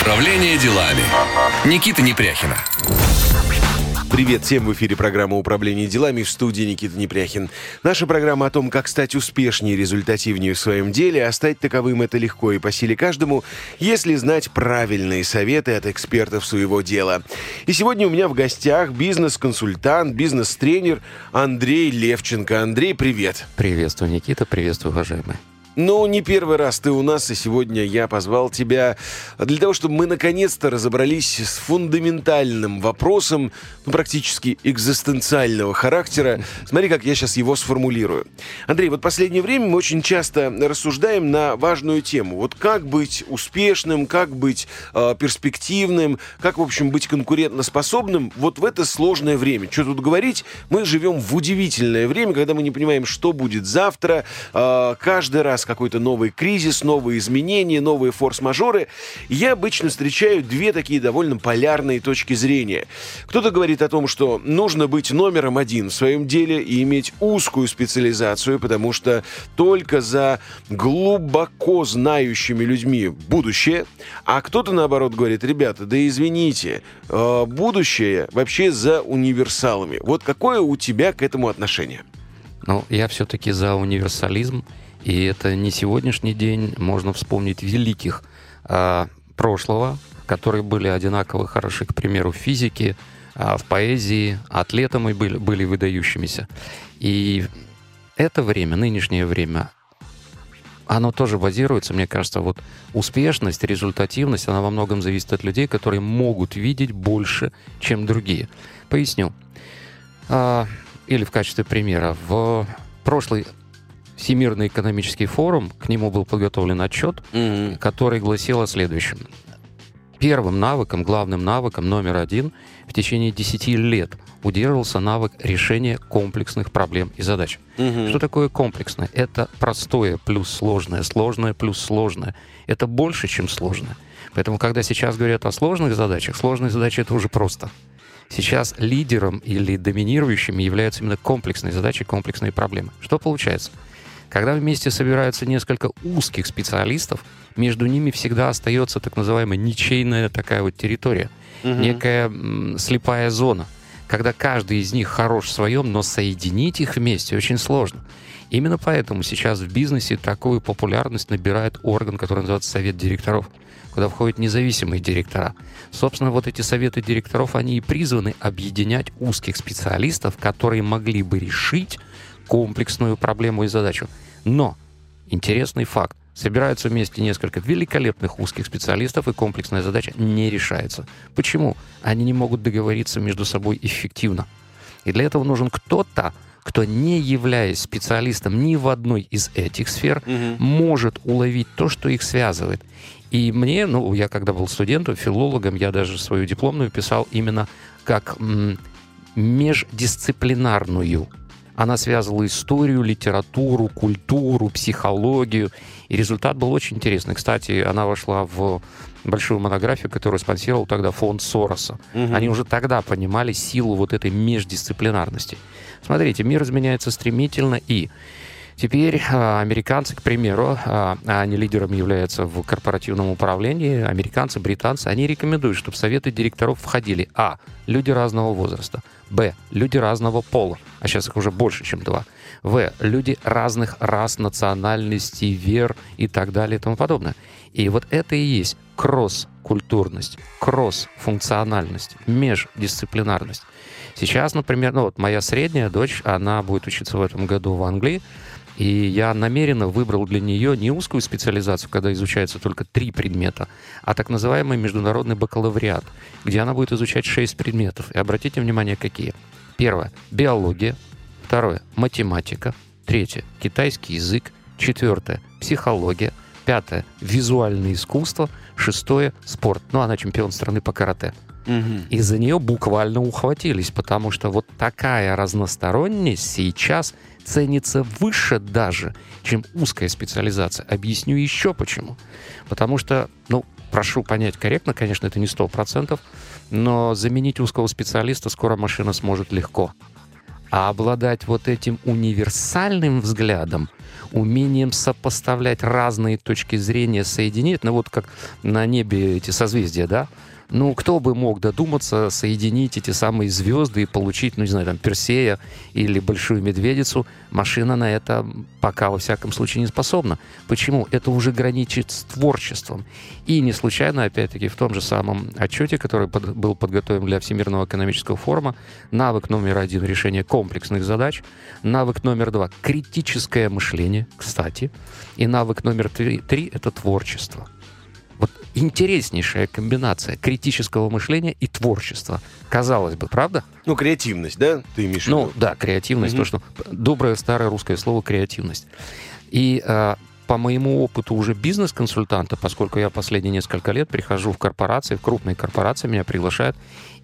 Управление делами. Никита Непряхина. Привет всем в эфире программа «Управление делами» в студии Никита Непряхин. Наша программа о том, как стать успешнее и результативнее в своем деле, а стать таковым это легко и по силе каждому, если знать правильные советы от экспертов своего дела. И сегодня у меня в гостях бизнес-консультант, бизнес-тренер Андрей Левченко. Андрей, привет. Приветствую, Никита, приветствую, уважаемые. Ну, не первый раз ты у нас, и сегодня я позвал тебя для того, чтобы мы наконец-то разобрались с фундаментальным вопросом, ну, практически экзистенциального характера. Смотри, как я сейчас его сформулирую. Андрей, вот последнее время мы очень часто рассуждаем на важную тему. Вот как быть успешным, как быть э, перспективным, как, в общем, быть конкурентоспособным вот в это сложное время. Что тут говорить? Мы живем в удивительное время, когда мы не понимаем, что будет завтра. Э, каждый раз какой-то новый кризис, новые изменения, новые форс-мажоры. Я обычно встречаю две такие довольно полярные точки зрения. Кто-то говорит о том, что нужно быть номером один в своем деле и иметь узкую специализацию, потому что только за глубоко знающими людьми будущее. А кто-то, наоборот, говорит, ребята, да извините, э, будущее вообще за универсалами. Вот какое у тебя к этому отношение? Ну, я все-таки за универсализм и это не сегодняшний день. Можно вспомнить великих э, прошлого, которые были одинаково хороши, к примеру, в физике, э, в поэзии, атлетами были, были выдающимися. И это время, нынешнее время, оно тоже базируется, мне кажется, вот успешность, результативность, она во многом зависит от людей, которые могут видеть больше, чем другие. Поясню. А, или в качестве примера. В прошлый Всемирный экономический форум, к нему был подготовлен отчет, mm-hmm. который гласил о следующем. Первым навыком, главным навыком номер один в течение 10 лет удерживался навык решения комплексных проблем и задач. Угу. Что такое комплексное? Это простое плюс сложное, сложное плюс сложное. Это больше, чем сложное. Поэтому, когда сейчас говорят о сложных задачах, сложные задачи это уже просто. Сейчас лидером или доминирующими являются именно комплексные задачи, комплексные проблемы. Что получается? Когда вместе собираются несколько узких специалистов, между ними всегда остается так называемая ничейная такая вот территория, угу. некая м, слепая зона, когда каждый из них хорош в своем, но соединить их вместе очень сложно. Именно поэтому сейчас в бизнесе такую популярность набирает орган, который называется Совет директоров, куда входят независимые директора. Собственно, вот эти советы директоров, они и призваны объединять узких специалистов, которые могли бы решить комплексную проблему и задачу. Но интересный факт. Собираются вместе несколько великолепных узких специалистов, и комплексная задача не решается. Почему? Они не могут договориться между собой эффективно. И для этого нужен кто-то, кто, не являясь специалистом ни в одной из этих сфер, угу. может уловить то, что их связывает. И мне, ну, я когда был студентом, филологом, я даже свою дипломную писал именно как м- междисциплинарную она связывала историю, литературу, культуру, психологию. И результат был очень интересный. Кстати, она вошла в большую монографию, которую спонсировал тогда фонд Сороса. Угу. Они уже тогда понимали силу вот этой междисциплинарности. Смотрите, мир изменяется стремительно, и Теперь а, американцы, к примеру, а, они лидерами являются в корпоративном управлении, американцы, британцы, они рекомендуют, чтобы в советы директоров входили а. люди разного возраста, б. люди разного пола, а сейчас их уже больше, чем два, в. люди разных рас, национальностей, вер и так далее и тому подобное. И вот это и есть кросс-культурность, кросс-функциональность, междисциплинарность. Сейчас, например, ну вот моя средняя дочь, она будет учиться в этом году в Англии, и я намеренно выбрал для нее не узкую специализацию, когда изучается только три предмета, а так называемый международный бакалавриат, где она будет изучать шесть предметов. И обратите внимание, какие. Первое — биология. Второе — математика. Третье — китайский язык. Четвертое — психология. Пятое — визуальное искусство. Шестое — спорт. Ну, она чемпион страны по карате. Угу. И за нее буквально ухватились, потому что вот такая разносторонность сейчас ценится выше даже, чем узкая специализация. Объясню еще почему. Потому что, ну, прошу понять корректно, конечно, это не сто процентов, но заменить узкого специалиста скоро машина сможет легко. А обладать вот этим универсальным взглядом, умением сопоставлять разные точки зрения, соединить, ну вот как на небе эти созвездия, да, ну, кто бы мог додуматься соединить эти самые звезды и получить, ну, не знаю, там, Персея или Большую Медведицу? Машина на это пока, во всяком случае, не способна. Почему? Это уже граничит с творчеством. И не случайно, опять-таки, в том же самом отчете, который под, был подготовлен для Всемирного экономического форума, навык номер один — решение комплексных задач, навык номер два — критическое мышление, кстати, и навык номер три, три — это творчество — интереснейшая комбинация критического мышления и творчества. Казалось бы, правда? Ну, креативность, да, ты имеешь в ну, виду? Ну, да, креативность, угу. то, что доброе старое русское слово креативность. И а, по моему опыту уже бизнес-консультанта, поскольку я последние несколько лет прихожу в корпорации, в крупные корпорации, меня приглашают,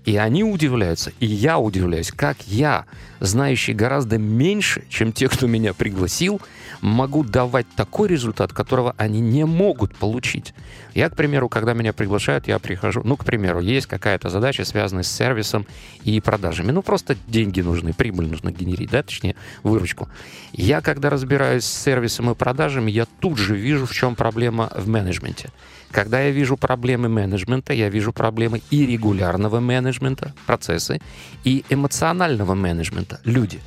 и они удивляются, и я удивляюсь, как я, знающий гораздо меньше, чем те, кто меня пригласил, могу давать такой результат, которого они не могут получить. Я, к примеру, когда меня приглашают, я прихожу, ну, к примеру, есть какая-то задача, связанная с сервисом и продажами. Ну, просто деньги нужны, прибыль нужно генерить, да, точнее, выручку. Я, когда разбираюсь с сервисом и продажами, я тут же вижу, в чем проблема в менеджменте. Когда я вижу проблемы менеджмента, я вижу проблемы и регулярного менеджмента, процессы, и эмоционального менеджмента, люди.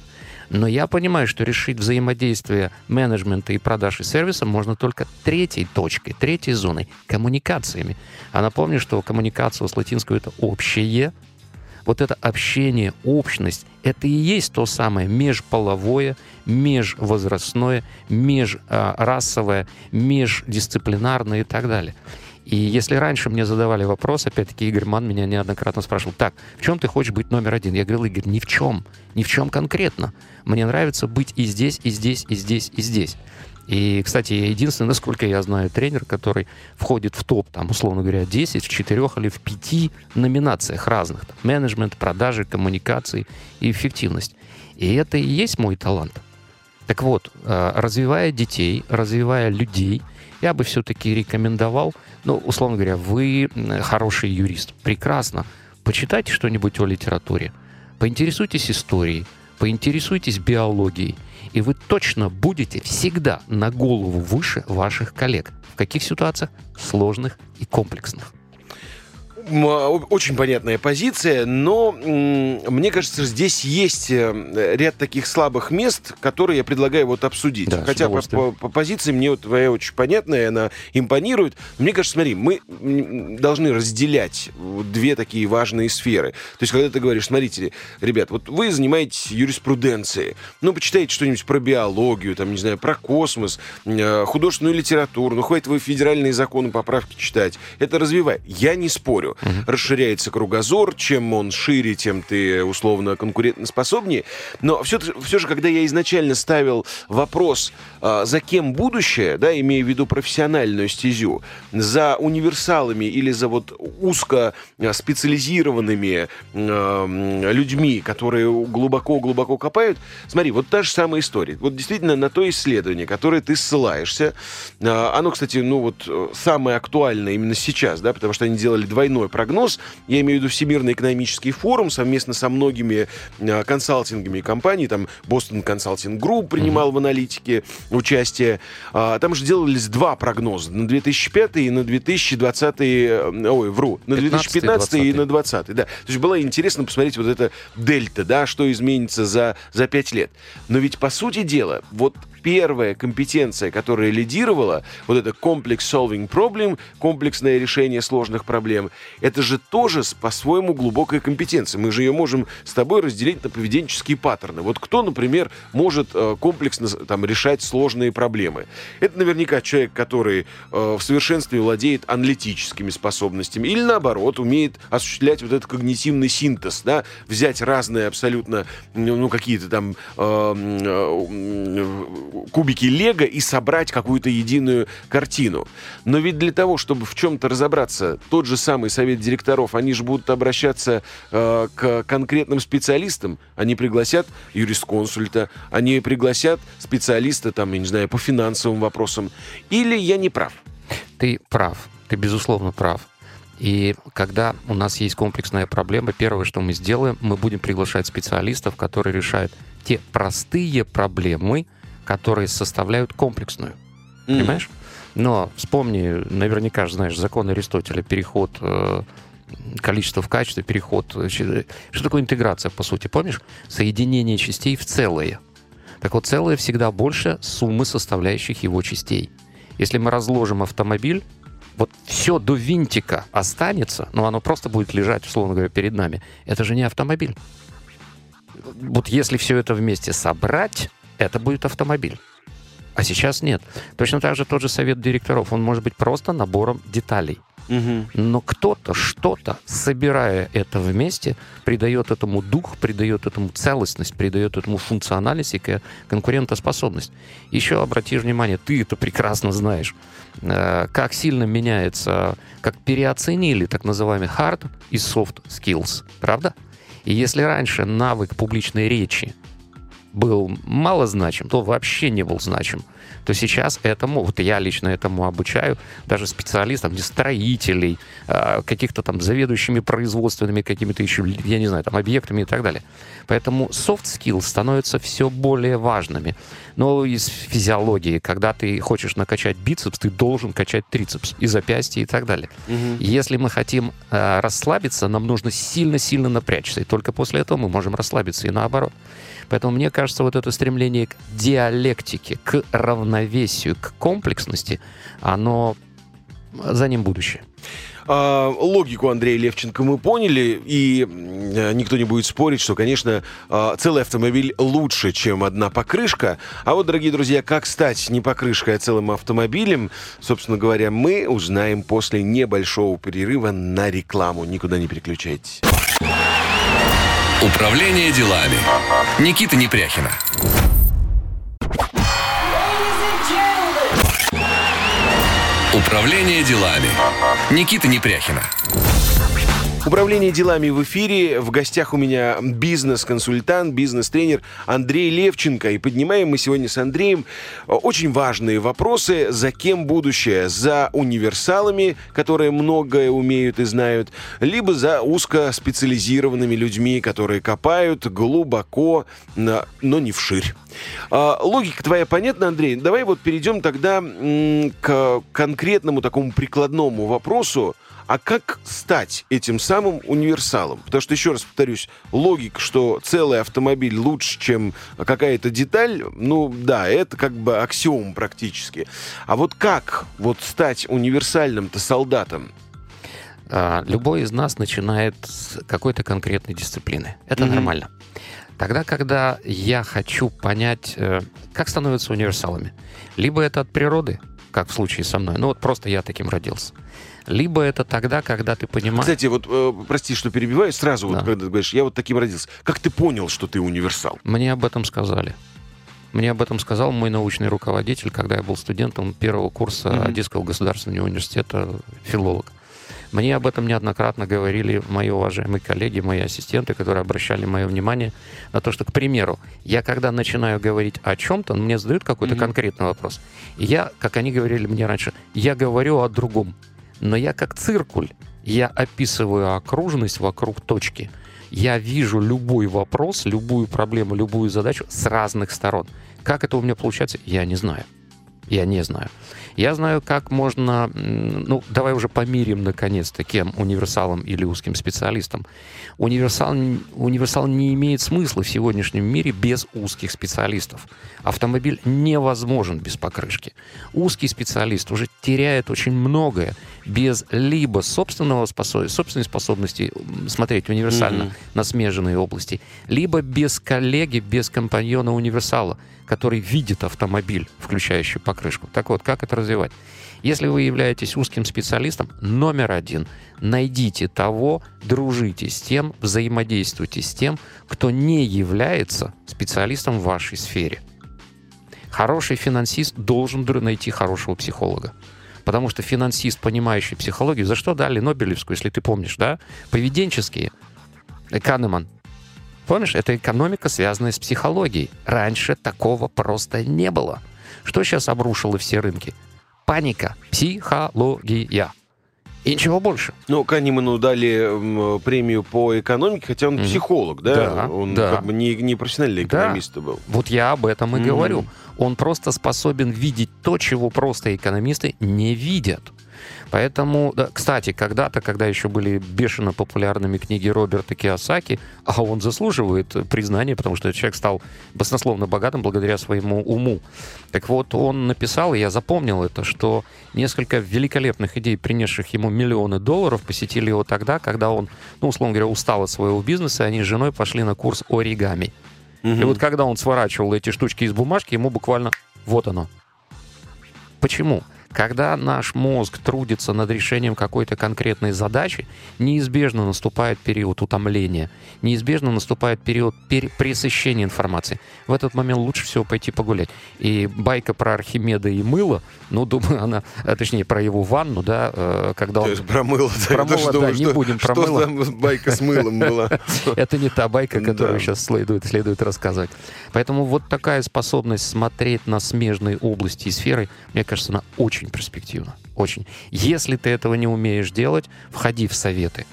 Но я понимаю, что решить взаимодействие менеджмента и продаж и сервиса можно только третьей точкой, третьей зоной, коммуникациями. А напомню, что коммуникация с латинского это общее, вот это общение, общность, это и есть то самое межполовое, межвозрастное, межрасовое, междисциплинарное и так далее. И если раньше мне задавали вопрос, опять-таки Игорь Ман меня неоднократно спрашивал, так, в чем ты хочешь быть номер один? Я говорил, Игорь, ни в чем, ни в чем конкретно. Мне нравится быть и здесь, и здесь, и здесь, и здесь. И, кстати, я единственный, насколько я знаю, тренер, который входит в топ, там, условно говоря, 10, в 4 или в 5 номинациях разных. Там, менеджмент, продажи, коммуникации и эффективность. И это и есть мой талант. Так вот, э, развивая детей, развивая людей, я бы все-таки рекомендовал, ну, условно говоря, вы хороший юрист, прекрасно, почитайте что-нибудь о литературе, поинтересуйтесь историей, поинтересуйтесь биологией, и вы точно будете всегда на голову выше ваших коллег. В каких ситуациях? Сложных и комплексных. Очень понятная позиция, но мне кажется, здесь есть э, ряд таких слабых мест, которые я предлагаю вот обсудить. Да, Хотя по, по, по позиции мне вот твоя очень понятная, она импонирует. Мне кажется, смотри, мы должны разделять две такие важные сферы. То есть, когда ты говоришь, смотрите, ребят, вот вы занимаетесь юриспруденцией, ну, почитайте что-нибудь про биологию, там, не знаю, про космос, э, художественную литературу, ну, хватит вы федеральные законы, поправки читать. Это развивай. Я не спорю угу. расширяется кругозор, чем он шире, тем ты условно конкурентоспособнее. Но все, все же, когда я изначально ставил вопрос, а, за кем будущее, да, имея в виду профессиональную стезю, за универсалами или за вот узко а, специализированными э, людьми, которые глубоко-глубоко копают, смотри, вот та же самая история. Вот действительно на то исследование, которое ты ссылаешься, э, оно, кстати, ну вот э, самое актуальное именно сейчас, да, потому что они делали двойной прогноз. Я имею в виду Всемирный экономический форум совместно со многими э, консалтингами компаний. Там Boston Consulting Group принимал mm-hmm. в аналитике участие. А, там же делались два прогноза на 2005 и на 2020, э, ой, вру, на 2015 и на 2020. Да. То есть было интересно посмотреть вот это дельта, да, что изменится за, за 5 лет. Но ведь, по сути дела, вот первая компетенция, которая лидировала, вот это комплекс solving problem, комплексное решение сложных проблем, это же тоже по-своему глубокая компетенция. Мы же ее можем с тобой разделить на поведенческие паттерны. Вот кто, например, может э, комплексно там, решать сложные проблемы? Это наверняка человек, который э, в совершенстве владеет аналитическими способностями или, наоборот, умеет осуществлять вот этот когнитивный синтез, да, взять разные абсолютно, ну, какие-то там э, э, кубики Лего и собрать какую-то единую картину. Но ведь для того, чтобы в чем-то разобраться, тот же самый совет директоров, они же будут обращаться э, к конкретным специалистам. Они пригласят юрисконсульта, они пригласят специалиста, там, я не знаю, по финансовым вопросам. Или я не прав? Ты прав. Ты, безусловно, прав. И когда у нас есть комплексная проблема, первое, что мы сделаем, мы будем приглашать специалистов, которые решают те простые проблемы, которые составляют комплексную. М. Понимаешь? Но вспомни, наверняка же знаешь закон Аристотеля, переход э, количества в качестве, переход. Что такое интеграция, по сути, помнишь? Соединение частей в целое. Так вот, целое всегда больше суммы составляющих его частей. Если мы разложим автомобиль, вот все до винтика останется, но оно просто будет лежать, условно говоря, перед нами. Это же не автомобиль. Вот если все это вместе собрать, это будет автомобиль. А сейчас нет. Точно так же тот же совет директоров, он может быть просто набором деталей. Мгм. Но кто-то, что-то, собирая это вместе, придает этому дух, придает этому целостность, придает этому функциональность и ко- конкурентоспособность. Еще обрати внимание, ты это прекрасно знаешь, э, как сильно меняется, как переоценили так называемый hard и soft skills, правда? И если раньше навык публичной речи был мало значим, то вообще не был значим, то сейчас этому, вот я лично этому обучаю даже специалистам, не строителей, а, каких-то там заведующими производственными какими-то еще, я не знаю, там объектами и так далее. Поэтому soft skills становятся все более важными. Но из физиологии, когда ты хочешь накачать бицепс, ты должен качать трицепс и запястье и так далее. Мгм. Если мы хотим э, расслабиться, нам нужно сильно-сильно напрячься. И только после этого мы можем расслабиться и наоборот. Поэтому мне кажется, вот это стремление к диалектике, к равновесию, к комплексности, оно за ним будущее. А, логику Андрея Левченко мы поняли, и э, никто не будет спорить, что, конечно, а, целый автомобиль лучше, чем одна покрышка. А вот, дорогие друзья, как стать не покрышкой, а целым автомобилем, собственно говоря, мы узнаем после небольшого перерыва на рекламу. Никуда не переключайтесь. Управление делами. Никита Непряхина. Управление делами. Никита Непряхина. Управление делами в эфире. В гостях у меня бизнес-консультант, бизнес-тренер Андрей Левченко. И поднимаем мы сегодня с Андреем э, очень важные вопросы. За кем будущее? За универсалами, которые многое умеют и знают, либо за узкоспециализированными людьми, которые копают глубоко, но не вширь. А, Логика твоя понятна, Андрей? Давай вот перейдем тогда к конкретному такому прикладному вопросу. А как стать этим самым универсалом? Потому что, еще раз повторюсь, логика, что целый автомобиль лучше, чем какая-то деталь, ну да, это как бы аксиом практически. А вот как вот стать универсальным-то солдатом? А, Любой из нас начинает с какой-то конкретной дисциплины. Это Мгм. нормально. Тогда, когда я хочу понять, э, как становятся универсалами, либо это от природы, как в случае со мной, ну вот просто я таким родился, либо это тогда, когда ты понимаешь... Кстати, вот, э, прости, что перебиваю, сразу вот, Да. когда ты говоришь, я вот таким родился. Как ты понял, что ты универсал? Мне об этом сказали. Мне об этом сказал мой научный руководитель, когда я был студентом первого курса Мгм. Одесского государственного университета, филолог. Мне об этом неоднократно говорили мои уважаемые коллеги, мои ассистенты, которые обращали мое внимание на то, что, к примеру, я когда начинаю говорить о чем-то, мне задают какой-то Мгм. конкретный вопрос. И я, как они говорили мне раньше, я говорю о другом. Но я как циркуль, я описываю окружность вокруг точки. Я вижу любой вопрос, любую проблему, любую задачу с разных сторон. Как это у меня получается, я не знаю. Я не знаю. Я знаю, как можно... Ну, давай уже помирим, наконец-то, кем универсалом или узким специалистом. Универсал, универсал не имеет смысла в сегодняшнем мире без узких специалистов. Автомобиль невозможен без покрышки. Узкий специалист уже теряет очень многое без либо собственного способ... собственной способности смотреть универсально Мгм. на смежные области, либо без коллеги, без компаньона универсала, который видит автомобиль, включающий покрышку. Так вот, как это развивать? Если вы являетесь узким специалистом, номер один – найдите того, дружите с тем, взаимодействуйте с тем, кто не является специалистом в вашей сфере. Хороший финансист должен найти хорошего психолога. Потому что финансист, понимающий психологию, за что дали Нобелевскую, если ты помнишь, да? Поведенческие. Канеман. Помнишь, это экономика, связанная с психологией. Раньше такого просто не было. Что сейчас обрушило все рынки? Паника, психология. И ничего больше. Ну, Канеману дали премию по экономике, хотя он Мгм. психолог, да? Да, он да. как бы не, не профессиональный Да. экономист был. Вот я об этом и Мгм. говорю. Он просто способен видеть то, чего просто экономисты не видят. Поэтому, да, кстати, когда-то, когда еще были бешено популярными книги Роберта Киосаки, а он заслуживает признания, потому что человек стал баснословно богатым благодаря своему уму. Так вот, он написал, и я запомнил это, что несколько великолепных идей, принесших ему миллионы долларов, посетили его тогда, когда он, ну, условно говоря, устал от своего бизнеса, и они с женой пошли на курс оригами. И вот когда он сворачивал эти штучки из бумажки, ему буквально вот оно. Почему? Когда наш мозг трудится над решением какой-то конкретной задачи, неизбежно наступает период утомления, неизбежно наступает период пере- пресыщения информации. В этот момент лучше всего пойти погулять. И байка про Архимеда и мыло, ну, думаю, она, а, точнее, про его ванну, да, э, когда То он... есть про мыло. да, Про мыло, да, не что- будем про что мыло. там байка с мылом была. Это не та байка, которую сейчас следует, следует рассказывать. Поэтому вот такая способность смотреть на смежные области и сферы, мне кажется, она очень перспективна. Очень. Если ты этого не умеешь делать, входи в советы.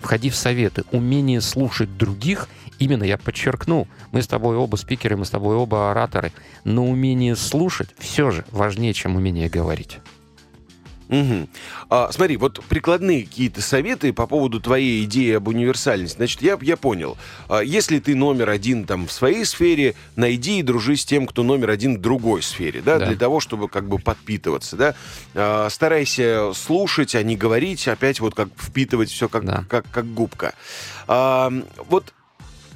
Входи в советы. Умение слушать других, именно я подчеркну, мы с тобой оба спикеры, мы с тобой оба ораторы, но умение слушать все же важнее, чем умение говорить. Мгм. А, смотри, вот прикладные какие-то советы по поводу твоей идеи об универсальности. Значит, я, я понял. А, если ты номер один там в своей сфере, найди и дружи с тем, кто номер один в другой сфере, да, Да. для того, чтобы как бы подпитываться, да. А, старайся слушать, а не говорить, опять вот как впитывать все как, Да. как, как губка. А, вот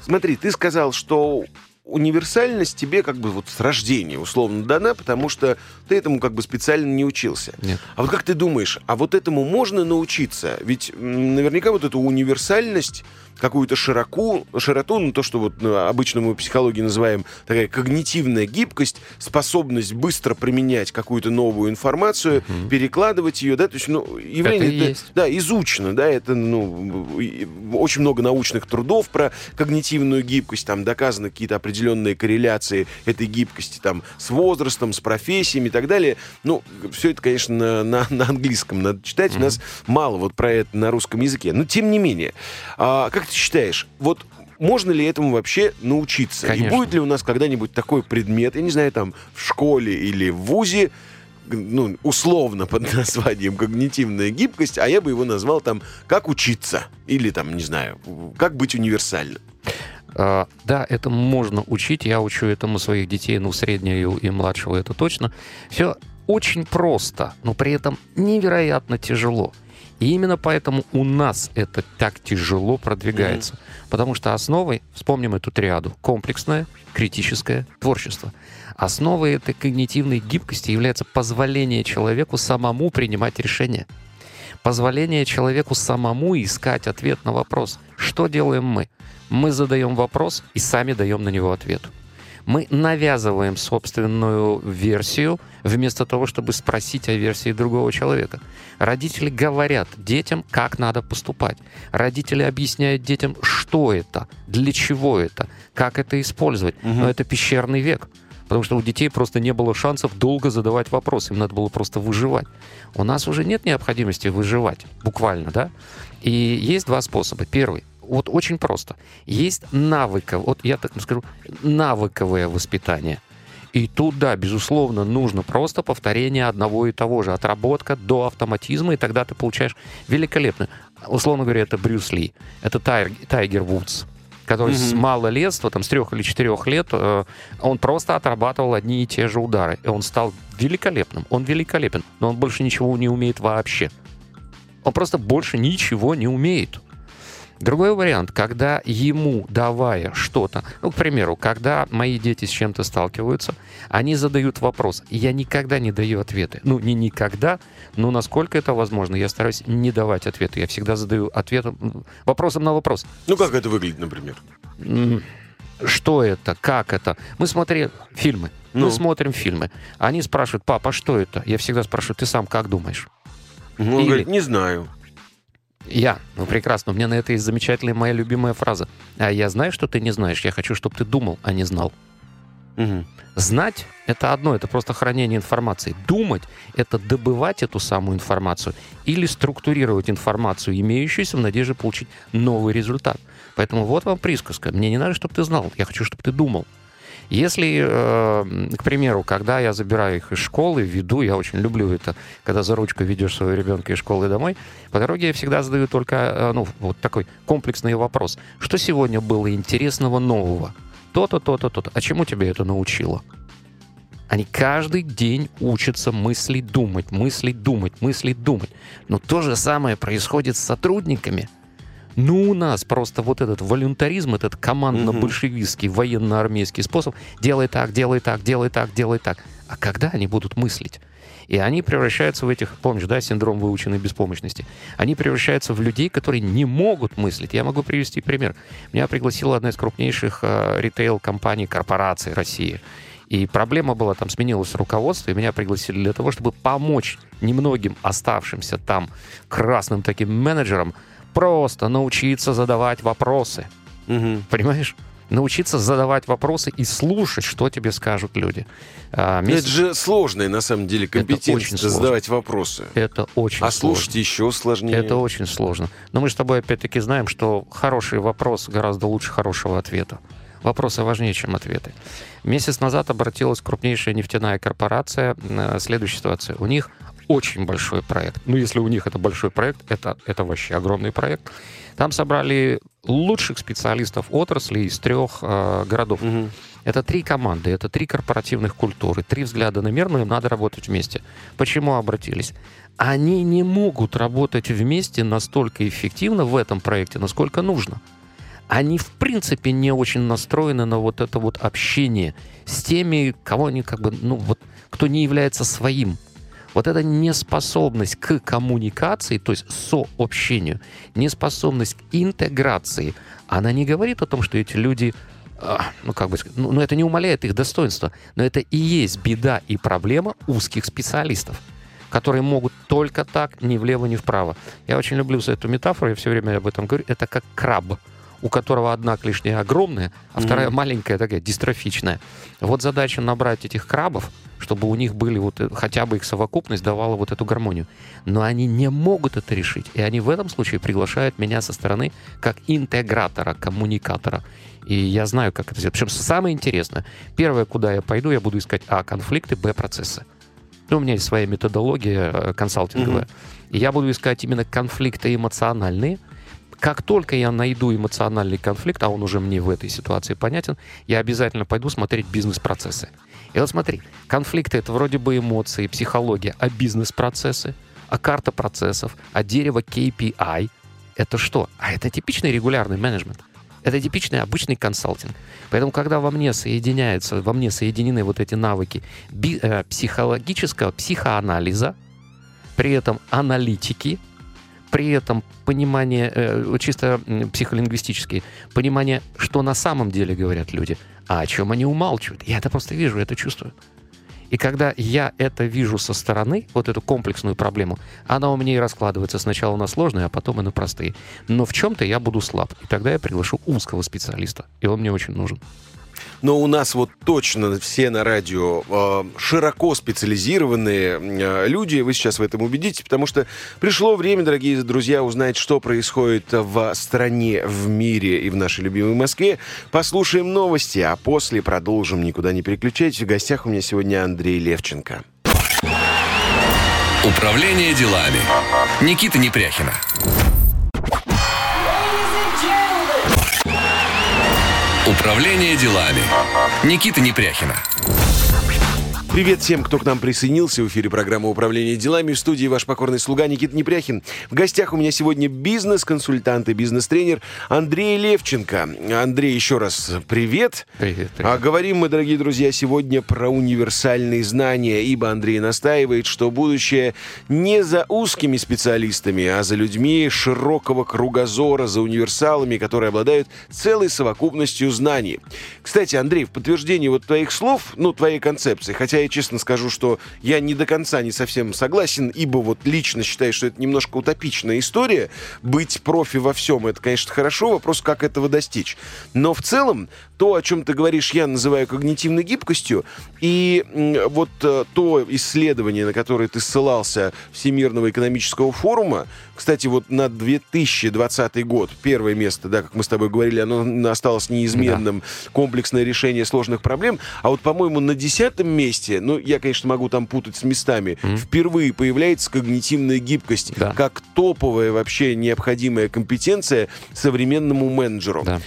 смотри, ты сказал, что универсальность тебе как бы вот с рождения условно дана, потому что ты этому как бы специально не учился. Нет. А вот как ты думаешь, а вот этому можно научиться? Ведь наверняка вот эту универсальность, какую-то широку, широту, ну, то, что вот ну, обычно мы в психологии называем такая когнитивная гибкость, способность быстро применять какую-то новую информацию, Мгм. перекладывать ее, да, то есть, ну, явление и это, есть. да, изучено, да, это, ну, очень много научных трудов про когнитивную гибкость, там доказаны какие-то определенные корреляции этой гибкости, там, с возрастом, с профессиями и так далее. Ну, все это, конечно, на, на- английском надо читать, у Мгм. нас мало вот про это на русском языке. Но, тем не менее, а, как ты считаешь, вот можно ли этому вообще научиться? И Конечно. будет ли у нас когда-нибудь такой предмет, я не знаю, там, в школе или в ВУЗе, ну, условно под названием когнитивная гибкость, а я бы его назвал там «Как учиться» или там, не знаю, «Как быть универсальным». А, Да, это можно учить. Я учу этому своих детей, ну, среднего и младшего, это точно. Все очень просто, но при этом невероятно тяжело. И именно поэтому у нас это так тяжело продвигается. Потому что основой, вспомним эту триаду, комплексное, критическое, творчество. Основой этой когнитивной гибкости является позволение человеку самому принимать решения. Позволение человеку самому искать ответ на вопрос. Что делаем мы? Мы задаем вопрос и сами даем на него ответ. Мы навязываем собственную версию вместо того, чтобы спросить о версии другого человека. Родители говорят детям, как надо поступать. Родители объясняют детям, что это, для чего это, как это использовать. Но это пещерный век. Потому что у детей просто не было шансов долго задавать вопросы. Им надо было просто выживать. У нас уже нет необходимости выживать, буквально, да? И есть два способа. Первый. Вот очень просто. Есть навыков, вот я так скажу, навыковое воспитание. И тут, да, безусловно, нужно просто повторение одного и того же, отработка до автоматизма, и тогда ты получаешь великолепно. Условно говоря, это Брюс Ли, это Тай- Тайгер Вудс, который с Мгм. малолетства, там, с трех или четырех лет, э, он просто отрабатывал одни и те же удары, и он стал великолепным. Он великолепен, но он больше ничего не умеет вообще. Он просто больше ничего не умеет. Другой вариант, когда ему, давая что-то, ну, к примеру, когда мои дети с чем-то сталкиваются, они задают вопрос, я никогда не даю ответы. Ну, не никогда, но насколько это возможно, я стараюсь не давать ответы. Я всегда задаю ответ м, вопросом на вопрос. Ну, как это выглядит, например? Что это? Как это? Мы смотрели фильмы. Ну. Мы смотрим фильмы. Они спрашивают, папа, а что это? Я всегда спрашиваю, ты сам как думаешь? Ну, Он Или- говорит, не знаю. Я. Ну, прекрасно. У меня на это есть замечательная моя любимая фраза. А я знаю, что ты не знаешь. Я хочу, чтобы ты думал, а не знал. Мгм. Знать — это одно, это просто хранение информации. Думать — это добывать эту самую информацию или структурировать информацию, имеющуюся, в надежде получить новый результат. Поэтому вот вам присказка. Мне не надо, чтобы ты знал, я хочу, чтобы ты думал. Если, э, к примеру, когда я забираю их из школы, веду, я очень люблю это, когда за ручку ведешь своего ребенка из школы домой, по дороге я всегда задаю только, э, ну, вот такой комплексный вопрос. Что сегодня было интересного, нового? То-то, то-то, то-то. А чему тебя это научило? Они каждый день учатся мыслить, думать, мыслить, думать, мыслить, думать. Но то же самое происходит с сотрудниками. Ну, у нас просто вот этот волюнтаризм, этот командно-большевистский военно-армейский способ делай так, делай так, делай так, делай так. А когда они будут мыслить? И они превращаются в этих, помнишь, да, синдром выученной беспомощности. Они превращаются в людей, которые не могут мыслить. Я могу привести пример. Меня пригласила одна из крупнейших э, ритейл-компаний, корпораций России. И проблема была, там сменилось руководство, и меня пригласили для того, чтобы помочь немногим оставшимся там красным таким менеджерам просто научиться задавать вопросы. Мгм. Понимаешь? Научиться задавать вопросы и слушать, что тебе скажут люди. А, Ну, месяц- Это же сложная, на самом деле, компетенция сложно. задавать вопросы. Это очень А сложно. слушать еще сложнее. Это очень сложно. Но мы с тобой опять-таки знаем, что хороший вопрос гораздо лучше хорошего ответа. Вопросы важнее, чем ответы. Месяц назад обратилась крупнейшая нефтяная корпорация. э, Следующая ситуация. У них очень большой проект. Ну, если у них это большой проект, это, это вообще огромный проект. Там собрали лучших специалистов отрасли из трех э, городов. Мгм. Это три команды, это три корпоративных культуры, три взгляда на мир, но им надо работать вместе. Почему обратились? Они не могут работать вместе настолько эффективно в этом проекте, насколько нужно. Они, в принципе, не очень настроены на вот это вот общение с теми, кого они как бы, ну вот, кто не является своим. Вот эта неспособность к коммуникации, то есть сообщению, неспособность к интеграции, она не говорит о том, что эти люди а, ну, как бы ну, ну, это не умаляет их достоинства, но это и есть беда и проблема узких специалистов, которые могут только так, ни влево, ни вправо. Я очень люблю эту метафору, я все время об этом говорю. Это как краб, у которого одна клешня огромная, а вторая маленькая, такая дистрофичная. Вот задача набрать этих крабов, чтобы у них были вот э, хотя бы их совокупность давала вот эту гармонию. Но они не могут это решить. И они в этом случае приглашают меня со стороны как интегратора, коммуникатора. И я знаю, как это сделать. Причем самое интересное, первое, куда я пойду, я буду искать А, конфликты, Б, процессы. Ну, у меня есть своя методология э, консалтинговая. И я буду искать именно конфликты эмоциональные. Как только я найду эмоциональный конфликт, а он уже мне в этой ситуации понятен, я обязательно пойду смотреть бизнес-процессы. И вот смотри, конфликты — это вроде бы эмоции, психология, а бизнес-процессы, а карта процессов, а дерево KPI — это что? А это типичный регулярный менеджмент. Это типичный обычный консалтинг. Поэтому, когда во мне соединяются, во мне соединены вот эти навыки би- э, психологического психоанализа, при этом аналитики, при этом понимание э, чисто м, психолингвистические, понимание, что на самом деле говорят люди, а о чем они умалчивают. Я это просто вижу, это чувствую. И когда я это вижу со стороны, вот эту комплексную проблему, она у меня и раскладывается сначала на сложные, а потом и на простые. Но в чем-то я буду слаб. И тогда я приглашу узкого специалиста. И он мне очень нужен. Но у нас вот точно все на радио э, широко специализированные э, люди. Вы сейчас в этом убедитесь, потому что пришло время, дорогие друзья, узнать, что происходит в стране, в мире и в нашей любимой Москве. Послушаем новости, а после продолжим. Никуда не переключайтесь. В гостях у меня сегодня Андрей Левченко. Управление делами. Никита Непряхина. Управление делами. Никита Непряхина. Привет всем, кто к нам присоединился в эфире программы «Управление делами». В студии ваш покорный слуга Никита Непряхин. В гостях у меня сегодня бизнес-консультант и бизнес-тренер Андрей Левченко. Андрей, еще раз привет. Привет, А привет. говорим мы, дорогие друзья, сегодня про универсальные знания, ибо Андрей настаивает, что будущее не за узкими специалистами, а за людьми широкого кругозора, за универсалами, которые обладают целой совокупностью знаний. Кстати, Андрей, в подтверждении вот твоих слов, ну, твоей концепции, хотя я честно скажу, что я не до конца не совсем согласен, ибо вот лично считаю, что это немножко утопичная история. Быть профи во всем, это, конечно, хорошо, вопрос, как этого достичь. Но в целом, то, о чем ты говоришь, я называю когнитивной гибкостью, и вот э, то исследование, на которое ты ссылался Всемирного экономического форума, кстати, вот на 2020 год, первое место, да, как мы с тобой говорили, оно осталось неизменным, да. комплексное решение сложных проблем, а вот, по-моему, на десятом месте, ну, я, конечно, могу там путать с местами, mm-hmm. впервые появляется когнитивная гибкость, да. как топовая вообще необходимая компетенция современному менеджеру. Да.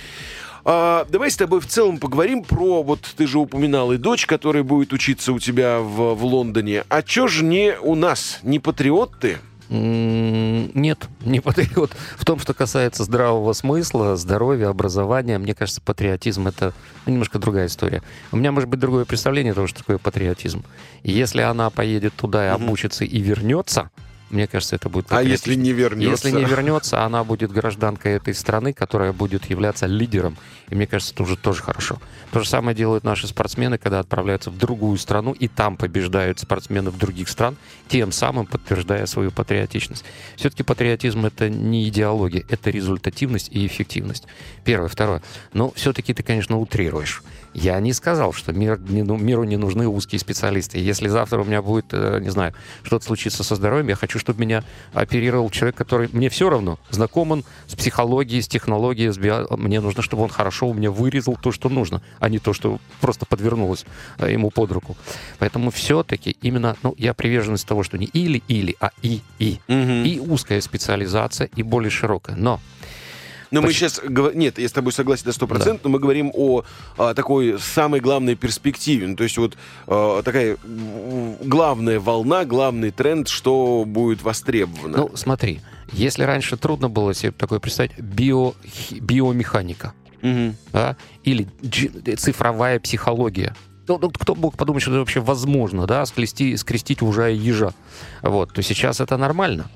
А, давай с тобой в целом поговорим про, вот ты же упоминал и дочь, которая будет учиться у тебя в, в Лондоне. А чё же не у нас? Не патриот ты? Нет, не патриот. В том, что касается здравого смысла, здоровья, образования, мне кажется, патриотизм — это ну, немножко другая история. У меня может быть другое представление того, что такое патриотизм. Если она поедет туда и обучится и вернется, мне кажется, это будет А если не вернется? Если не вернется, она будет гражданкой этой страны, которая будет являться лидером. И мне кажется, это уже тоже хорошо. То же самое делают наши спортсмены, когда отправляются в другую страну, и там побеждают спортсменов других стран, тем самым подтверждая свою патриотичность. Все-таки патриотизм — это не идеология, это результативность и эффективность. Первое. Второе. Но все-таки ты, конечно, утрируешь. Я не сказал, что мир, ну, миру не нужны узкие специалисты. Если завтра у меня будет, э, не знаю, что-то случится со здоровьем, я хочу, чтобы меня оперировал человек, который мне все равно знаком он с психологией, с технологией, с био... мне нужно, чтобы он хорошо у меня вырезал то, что нужно, а не то, что просто подвернулось э, ему под руку. Поэтому все-таки именно, ну, я приверженность того, что не или-или, а и-и. Угу. И узкая специализация, и более широкая. Но но мы сейчас... Нет, я с тобой согласен на 100%, да. но мы говорим о, о такой самой главной перспективе. Ну, то есть вот э, такая главная волна, главный тренд, что будет востребовано. Ну, смотри, если раньше трудно было себе такое представить, био, биомеханика, угу. да, или цифровая психология, ну, кто мог подумать, что это вообще возможно, да, скрести, скрестить уже ежа. Вот, то сейчас это нормально.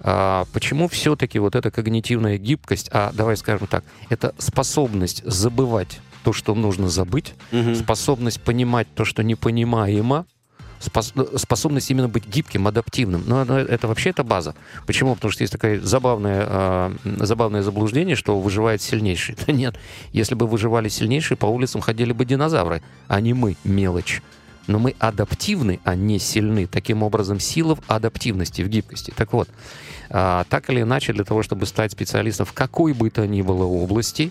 А, почему все-таки вот эта когнитивная гибкость, а давай скажем так, это способность забывать то, что нужно забыть, угу. способность понимать то, что непонимаемо, спос, способность именно быть гибким, адаптивным. Но, но это вообще это база. Почему? Потому что есть такое забавное, э, забавное заблуждение, что выживает сильнейший. Да нет. Если бы выживали сильнейшие, по улицам ходили бы динозавры, а не мы, мелочь но мы адаптивны, а не сильны. Таким образом, сила в адаптивности, в гибкости. Так вот, а, так или иначе, для того, чтобы стать специалистом в какой бы то ни было области,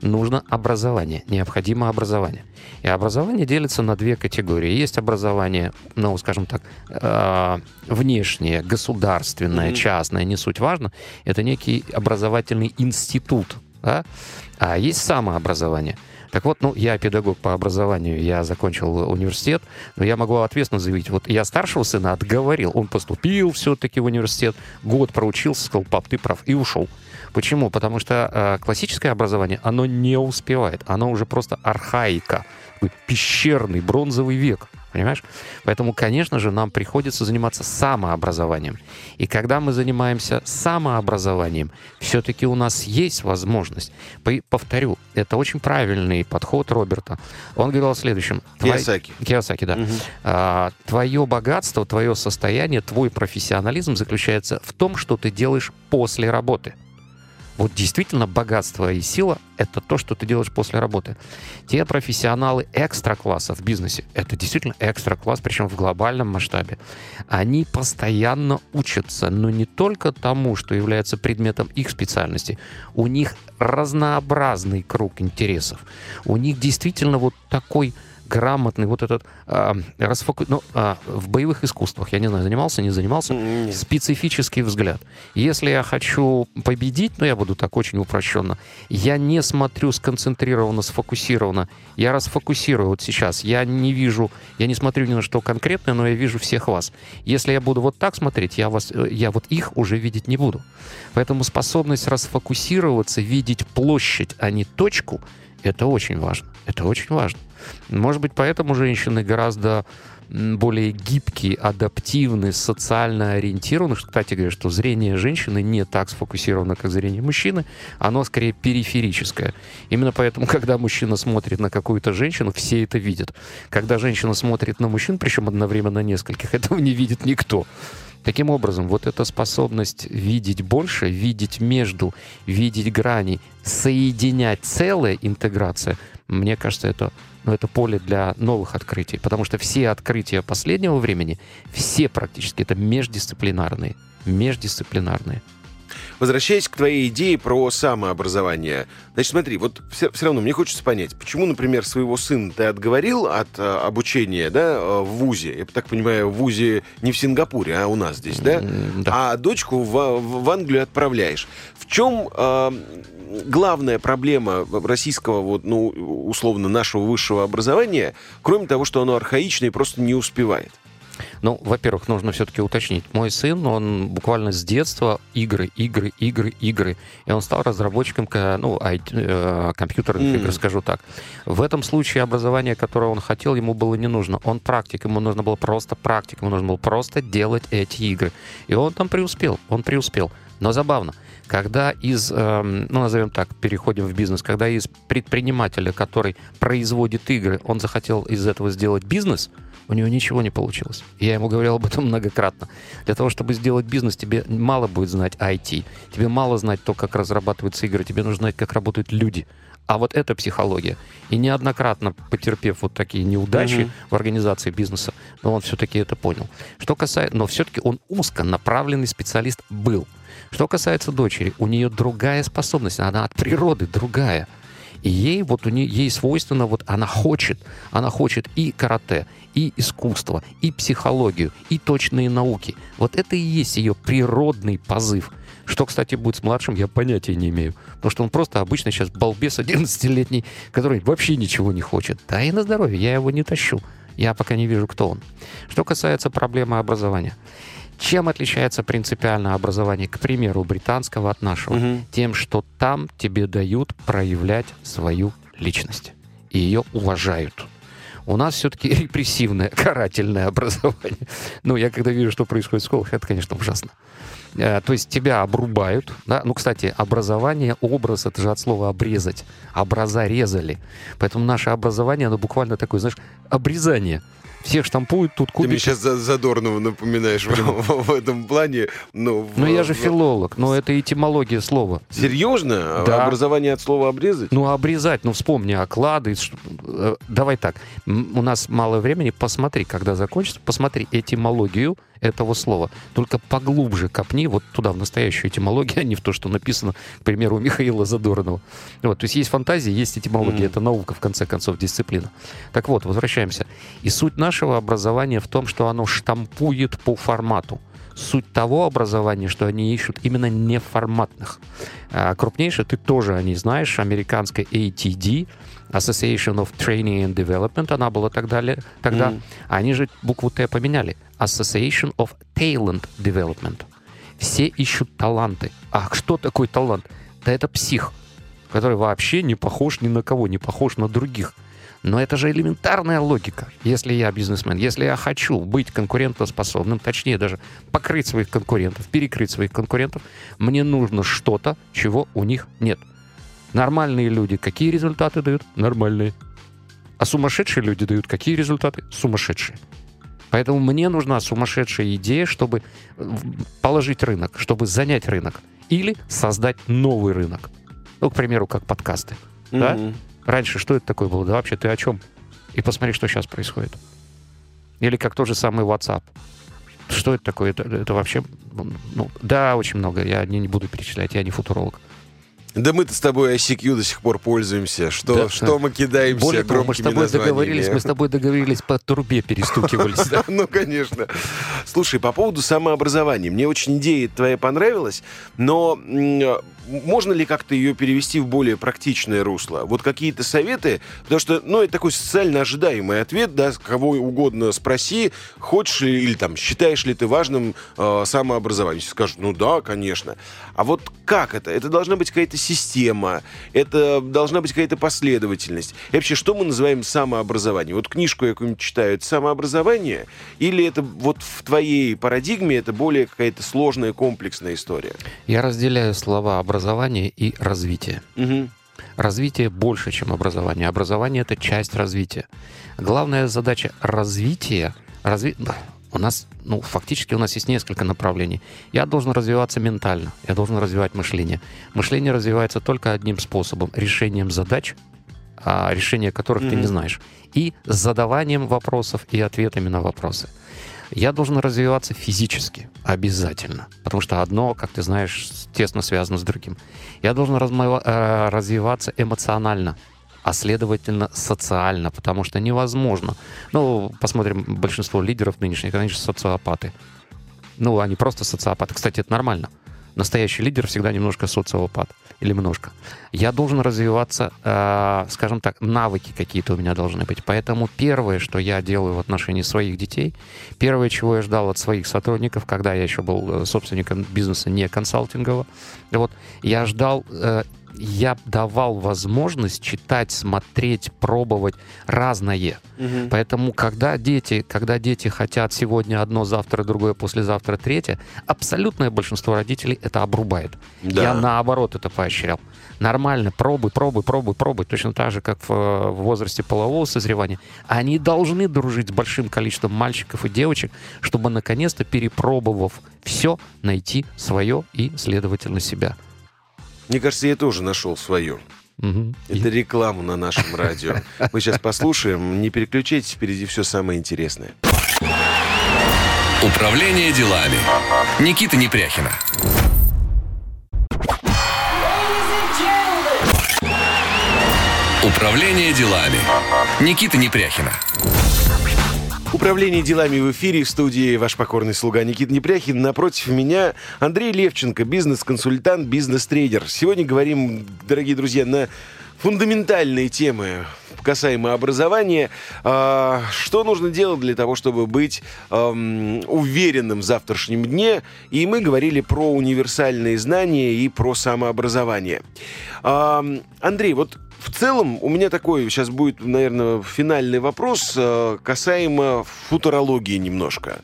нужно образование, необходимо образование. И образование делится на две категории. Есть образование, ну, скажем так, э, внешнее, государственное, mm-hmm. частное, не суть важно. Это некий образовательный институт. Да? А есть самообразование – так вот, ну, я педагог по образованию, я закончил университет, но я могу ответственно заявить, вот я старшего сына отговорил, он поступил все-таки в университет, год проучился, сказал, пап, ты прав, и ушел. Почему? Потому что э, классическое образование, оно не успевает, оно уже просто архаика, пещерный бронзовый век. Понимаешь? Поэтому, конечно же, нам приходится заниматься самообразованием. И когда мы занимаемся самообразованием, все-таки у нас есть возможность. Повторю, это очень правильный подход Роберта. Он говорил о следующем. Киосаки. Киосаки, да. Угу. А, твое богатство, твое состояние, твой профессионализм заключается в том, что ты делаешь после работы. Вот действительно богатство и сила — это то, что ты делаешь после работы. Те профессионалы экстра-класса в бизнесе, это действительно экстра-класс, причем в глобальном масштабе, они постоянно учатся, но не только тому, что является предметом их специальности. У них разнообразный круг интересов. У них действительно вот такой грамотный вот этот э, расфоку... ну, э, в боевых искусствах, я не знаю, занимался, не занимался, Нет. специфический взгляд. Если я хочу победить, ну, я буду так очень упрощенно, я не смотрю сконцентрированно, сфокусированно, я расфокусирую вот сейчас, я не вижу, я не смотрю ни на что конкретное, но я вижу всех вас. Если я буду вот так смотреть, я, вас, э, я вот их уже видеть не буду. Поэтому способность расфокусироваться, видеть площадь, а не точку, это очень важно. Это очень важно. Может быть, поэтому женщины гораздо более гибкий, адаптивный, социально ориентированный. Кстати говоря, что зрение женщины не так сфокусировано, как зрение мужчины. Оно скорее периферическое. Именно поэтому, когда мужчина смотрит на какую-то женщину, все это видят. Когда женщина смотрит на мужчин, причем одновременно нескольких, этого не видит никто. Таким образом, вот эта способность видеть больше, видеть между, видеть грани, соединять целое, интеграция, мне кажется, это, ну, это поле для новых открытий. Потому что все открытия последнего времени, все практически, это междисциплинарные. Междисциплинарные. Возвращаясь к твоей идее про самообразование. Значит, смотри, вот все, все равно мне хочется понять, почему, например, своего сына ты отговорил от а, обучения да, э, в ВУЗе? Я так понимаю, в ВУЗе не в Сингапуре, а у нас здесь, да? да. А дочку в, в Англию отправляешь. В чем а, главная проблема российского, вот, ну, условно, нашего высшего образования, кроме того, что оно архаичное и просто не успевает? Ну, во-первых, нужно все-таки уточнить. Мой сын, он буквально с детства игры, игры, игры, игры. И он стал разработчиком ну, э, компьютерных mm. игр, скажу так. В этом случае образование, которое он хотел, ему было не нужно. Он практик, ему нужно было просто практик, ему нужно было просто делать эти игры. И он там преуспел, он преуспел. Но забавно, когда из, э, ну, назовем так, переходим в бизнес, когда из предпринимателя, который производит игры, он захотел из этого сделать бизнес – у него ничего не получилось. Я ему говорил об этом многократно. Для того, чтобы сделать бизнес, тебе мало будет знать IT. Тебе мало знать то, как разрабатываются игры. Тебе нужно знать, как работают люди. А вот это психология. И неоднократно потерпев вот такие неудачи mm-hmm. в организации бизнеса, но он все-таки это понял. Что касается... Но все-таки он узконаправленный специалист был. Что касается дочери, у нее другая способность, она от природы другая. И ей вот у нее ей свойственно вот она хочет, она хочет и карате, и искусство, и психологию, и точные науки. Вот это и есть ее природный позыв. Что, кстати, будет с младшим, я понятия не имею. Потому что он просто обычно сейчас балбес 11-летний, который вообще ничего не хочет. Да и на здоровье, я его не тащу. Я пока не вижу, кто он. Что касается проблемы образования. Чем отличается принципиально образование, к примеру, британского от нашего? Угу. Тем, что там тебе дают проявлять свою личность. И ее уважают. У нас все-таки репрессивное, карательное образование. Ну, я когда вижу, что происходит в школах, это, конечно, ужасно. Э, то есть тебя обрубают. Да? Ну, кстати, образование, образ, это же от слова обрезать. Образа резали. Поэтому наше образование, оно буквально такое, знаешь, обрезание всех штампуют тут кубики. Ты мне сейчас Задорнова напоминаешь в, в этом плане. Ну, ну я же филолог, но это этимология слова. Серьезно? Да. Образование от слова обрезать? Ну, обрезать, ну вспомни оклады. Э, давай так, у нас мало времени, посмотри, когда закончится, посмотри этимологию этого слова. Только поглубже копни вот туда, в настоящую этимологию, а не в то, что написано, к примеру, у Михаила Задорнова. Вот, то есть есть фантазия, есть этимология, mm. это наука, в конце концов, дисциплина. Так вот, возвращаемся. И суть нашего образования в том, что оно штампует по формату суть того образования, что они ищут именно неформатных. А крупнейшие, ты тоже о ней знаешь, американская ATD, Association of Training and Development, она была тогда, тогда mm. они же букву Т поменяли. Association of Talent Development. Все ищут таланты. А что такое талант? Да это псих, который вообще не похож ни на кого, не похож на других. Но это же элементарная логика. Если я бизнесмен, если я хочу быть конкурентоспособным, точнее даже покрыть своих конкурентов, перекрыть своих конкурентов, мне нужно что-то, чего у них нет. Нормальные люди какие результаты дают? Нормальные. А сумасшедшие люди дают какие результаты? Сумасшедшие. Поэтому мне нужна сумасшедшая идея, чтобы положить рынок, чтобы занять рынок. Или создать новый рынок. Ну, к примеру, как подкасты. Mm-hmm. Да? Раньше что это такое было? Да вообще ты о чем? И посмотри, что сейчас происходит. Или как тот же самый WhatsApp. Что это такое? Это, это вообще... Ну, да, очень много. Я не, не буду перечислять, я не футуролог. Да мы-то с тобой ICQ до сих пор пользуемся. Что, да, что мы кидаемся Более того, мы с тобой договорились, мы с тобой договорились по трубе перестукивались. Ну, конечно. Слушай, по поводу самообразования. Мне очень идея твоя понравилась, но можно ли как-то ее перевести в более практичное русло? Вот какие-то советы, потому что, ну, это такой социально ожидаемый ответ, да, кого угодно спроси, хочешь ли, или там, считаешь ли ты важным э, самообразование? Скажут, ну да, конечно. А вот как это? Это должна быть какая-то система, это должна быть какая-то последовательность. И вообще, что мы называем самообразованием? Вот книжку я какую-нибудь читаю, это самообразование? Или это вот в твоей парадигме это более какая-то сложная, комплексная история? Я разделяю слова образование и развитие. Угу. Развитие больше, чем образование. Образование это часть развития. Главная задача развития, разви... у нас, ну, фактически у нас есть несколько направлений. Я должен развиваться ментально, я должен развивать мышление. Мышление развивается только одним способом — решением задач, а, решения которых mm-hmm. ты не знаешь, и задаванием вопросов и ответами на вопросы. Я должен развиваться физически, обязательно, потому что одно, как ты знаешь, тесно связано с другим. Я должен э, развиваться эмоционально, а следовательно социально, потому что невозможно. Ну, посмотрим, большинство лидеров нынешних, же социопаты. Ну, они просто социопаты. Кстати, это нормально. Настоящий лидер всегда немножко социопат. Или немножко. Я должен развиваться, э, скажем так, навыки какие-то у меня должны быть. Поэтому первое, что я делаю в отношении своих детей, первое, чего я ждал от своих сотрудников, когда я еще был э, собственником бизнеса не консалтингового, вот, я ждал э, я давал возможность читать, смотреть, пробовать разное. Угу. Поэтому, когда дети, когда дети хотят сегодня одно, завтра другое, послезавтра третье, абсолютное большинство родителей это обрубает. Да. Я наоборот это поощрял. Нормально, пробуй, пробуй, пробуй, пробуй. Точно так же, как в, в возрасте полового созревания. Они должны дружить с большим количеством мальчиков и девочек, чтобы наконец-то, перепробовав все, найти свое и, следовательно, себя. Мне кажется, я тоже нашел свое. Мгм. Это реклама на нашем радио. Мы сейчас послушаем. Не переключайтесь, впереди все самое интересное. Управление делами. Никита Непряхина. Управление делами. Никита Непряхина. Управление делами в эфире в студии ваш покорный слуга Никита Непряхин. Напротив меня Андрей Левченко, бизнес-консультант, бизнес-трейдер. Сегодня говорим, дорогие друзья, на фундаментальные темы касаемо образования. А, Что нужно делать для того, чтобы быть уверенным в завтрашнем дне? И мы говорили про универсальные знания и про самообразование. Ам, Андрей, вот в целом у меня такой сейчас будет, наверное, финальный вопрос э, касаемо футурологии немножко.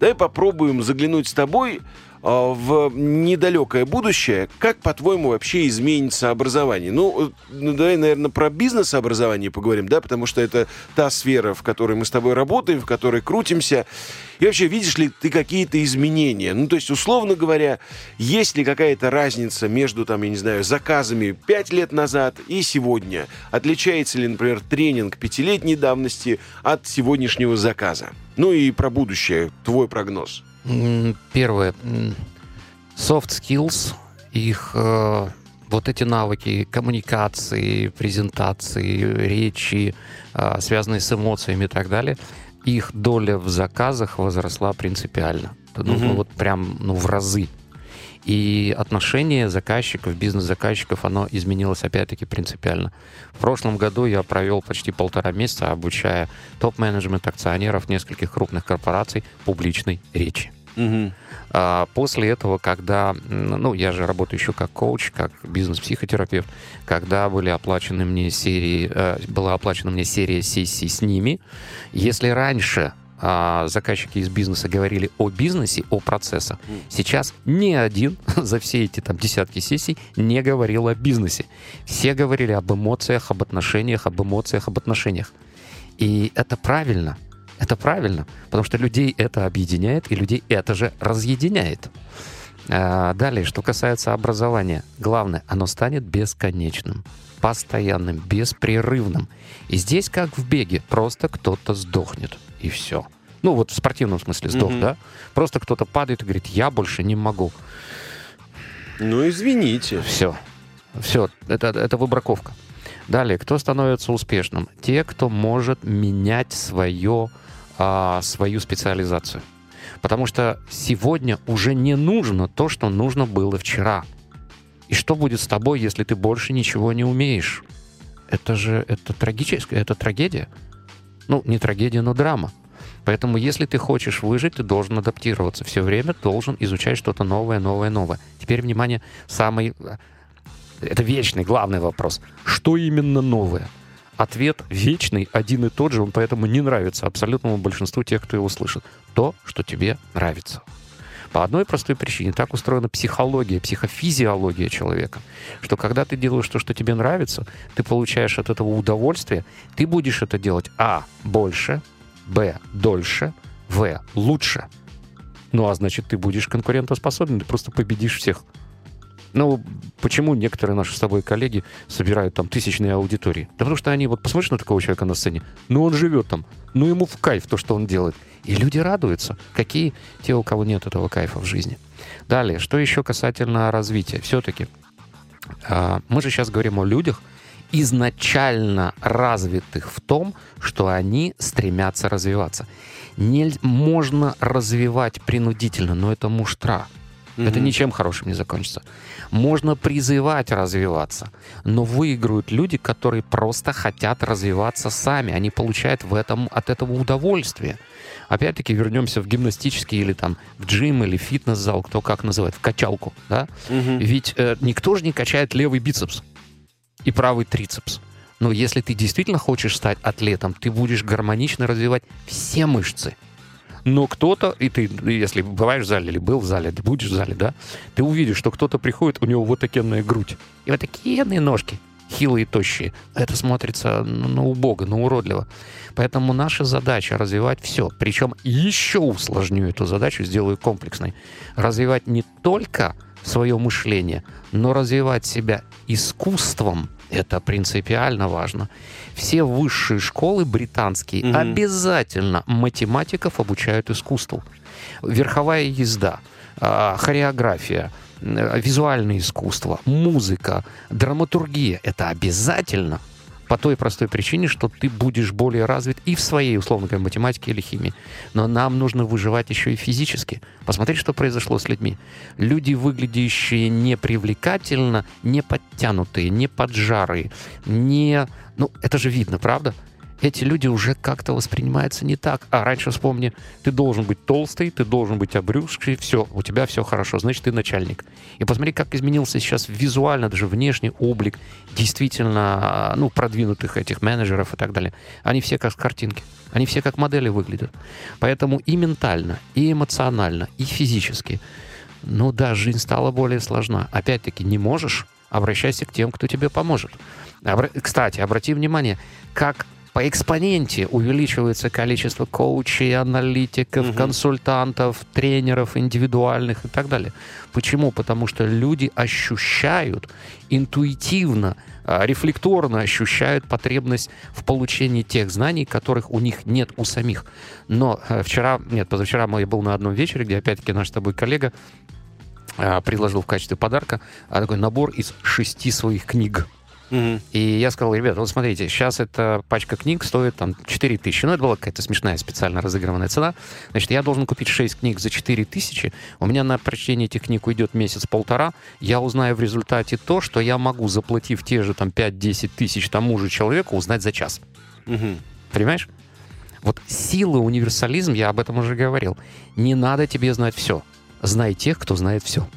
Давай попробуем заглянуть с тобой в недалекое будущее. Как, по-твоему, вообще изменится образование? Ну, э, ну, давай, наверное, про бизнес-образование поговорим, да, потому что это та сфера, в которой мы с тобой работаем, в которой крутимся. И вообще, видишь ли ты какие-то изменения? Ну, то есть, условно говоря, есть ли какая-то разница между, там, я не знаю, заказами 5 лет назад и сегодня? Отличается ли, например, тренинг пятилетней давности от сегодняшнего заказа? Ну и про будущее, твой прогноз. Первое. Soft skills, их э, вот эти навыки коммуникации, презентации, речи, э, связанные с эмоциями и так далее, их доля в заказах возросла принципиально. Ну, Мгм. вот прям ну, в разы. И отношение заказчиков, бизнес-заказчиков, оно изменилось опять-таки принципиально. В прошлом году я провел почти полтора месяца, обучая топ-менеджмент акционеров нескольких крупных корпораций публичной речи. А После этого, когда, ну, я же работаю еще как коуч, как бизнес-психотерапевт, когда были оплачены мне серии, э, была оплачена мне серия сессий с ними, если раньше а, заказчики из бизнеса говорили о бизнесе, о процессах, сейчас ни один за все эти там десятки сессий не говорил о бизнесе. Все говорили об эмоциях, об отношениях, об эмоциях, об отношениях. И это правильно. Это правильно, потому что людей это объединяет, и людей это же разъединяет. А, Далее, что касается образования. Главное, оно станет бесконечным, постоянным, беспрерывным. И здесь, как в беге, просто кто-то сдохнет, и все. Ну, вот в спортивном смысле сдох, Мгм. да? Просто кто-то падает и говорит, я больше не могу. Ну, извините. Все. Все. Это, это выбраковка. Далее, кто становится успешным? Те, кто может менять свое, а, свою специализацию. Потому что сегодня уже не нужно то, что нужно было вчера. И И что будет с тобой, если ты больше ничего не умеешь? Это же это трагическое, это трагедия. Ну, не трагедия, но драма. Поэтому, если ты хочешь выжить, ты должен адаптироваться. Все время должен изучать что-то новое, новое, новое. Теперь, внимание, самый... Это вечный, главный вопрос. Что именно новое? Ответ вечный, один и тот же, он поэтому не нравится абсолютному большинству тех, кто его слышит. То, что тебе нравится. По одной простой причине. Так устроена психология, психофизиология человека. Что когда ты делаешь то, что тебе нравится, ты получаешь от этого удовольствие, ты будешь это делать, а, больше, б, дольше, в, лучше. Ну, а значит, ты будешь конкурентоспособен, ты просто победишь всех. Ну, почему некоторые наши с тобой коллеги собирают там тысячные аудитории? Да потому что они, вот посмотришь на такого человека на сцене, ну он живет там, ну ему в кайф то, что он делает. И люди радуются. Какие те, у кого нет этого кайфа в жизни. Далее, что еще касательно развития? Все-таки а, мы же сейчас говорим о людях, изначально развитых в том, что они стремятся развиваться. Не, можно развивать принудительно, но это муштра. Mm-hmm. Это ничем хорошим не закончится. Можно призывать развиваться, но выиграют люди, которые просто хотят развиваться сами. Они получают в этом, от этого удовольствие. Опять-таки вернемся в гимнастический или там в джим или фитнес-зал, кто как называет, в качалку. Да? Mm-hmm. Ведь э, никто же не качает левый бицепс и правый трицепс. Но если ты действительно хочешь стать атлетом, ты будешь гармонично развивать все мышцы но кто-то, и ты, если бываешь в зале или был в зале, ты будешь в зале, да, ты увидишь, что кто-то приходит, у него вот такенная грудь, и вот такие ножки, хилые, тощие. Это смотрится на убого, на уродливо. Поэтому наша задача развивать все. Причем еще усложню эту задачу, сделаю комплексной. Развивать не только свое мышление, но развивать себя искусством. Это принципиально важно все высшие школы британские mm-hmm. обязательно математиков обучают искусству. Верховая езда, э, хореография, визуальное искусство, музыка, драматургия. Это обязательно по той простой причине, что ты будешь более развит и в своей, условно говоря, математике или химии. Но нам нужно выживать еще и физически. Посмотри, что произошло с людьми. Люди, выглядящие непривлекательно, не подтянутые, не поджарые, не... Ну, это же видно, правда? Эти люди уже как-то воспринимаются не так. А раньше, вспомни, ты должен быть толстый, ты должен быть обрюзгший, все, у тебя все хорошо, значит, ты начальник. И посмотри, как изменился сейчас визуально, даже внешний облик действительно, ну, продвинутых этих менеджеров и так далее. Они все как картинки. Они все как модели выглядят. Поэтому и ментально, и эмоционально, и физически. Ну да, жизнь стала более сложна. Опять-таки, не можешь, обращайся к тем, кто тебе поможет. Кстати, обрати внимание, как по экспоненте увеличивается количество коучей, аналитиков, угу. консультантов, тренеров индивидуальных и так далее. Почему? Потому что люди ощущают интуитивно, а, рефлекторно ощущают потребность в получении тех знаний, которых у них нет у самих. Но э, вчера, нет, позавчера я был на одном вечере, где опять-таки наш с тобой коллега а, предложил в качестве подарка а, такой набор из шести своих книг. И я сказал, ребята, вот смотрите, сейчас эта пачка книг стоит там 4 тысячи. Ну, это была какая-то смешная специально разыгрыванная цена. Значит, я должен купить 6 книг за 4 тысячи. У меня на прочтение этих книг уйдет месяц-полтора. Я узнаю в результате то, что я могу, заплатив те же там 5-10 тысяч тому же человеку, узнать за час. Угу. Понимаешь? Вот сила, универсализм, я об этом уже говорил. Не надо тебе знать все. Знай тех, кто знает все.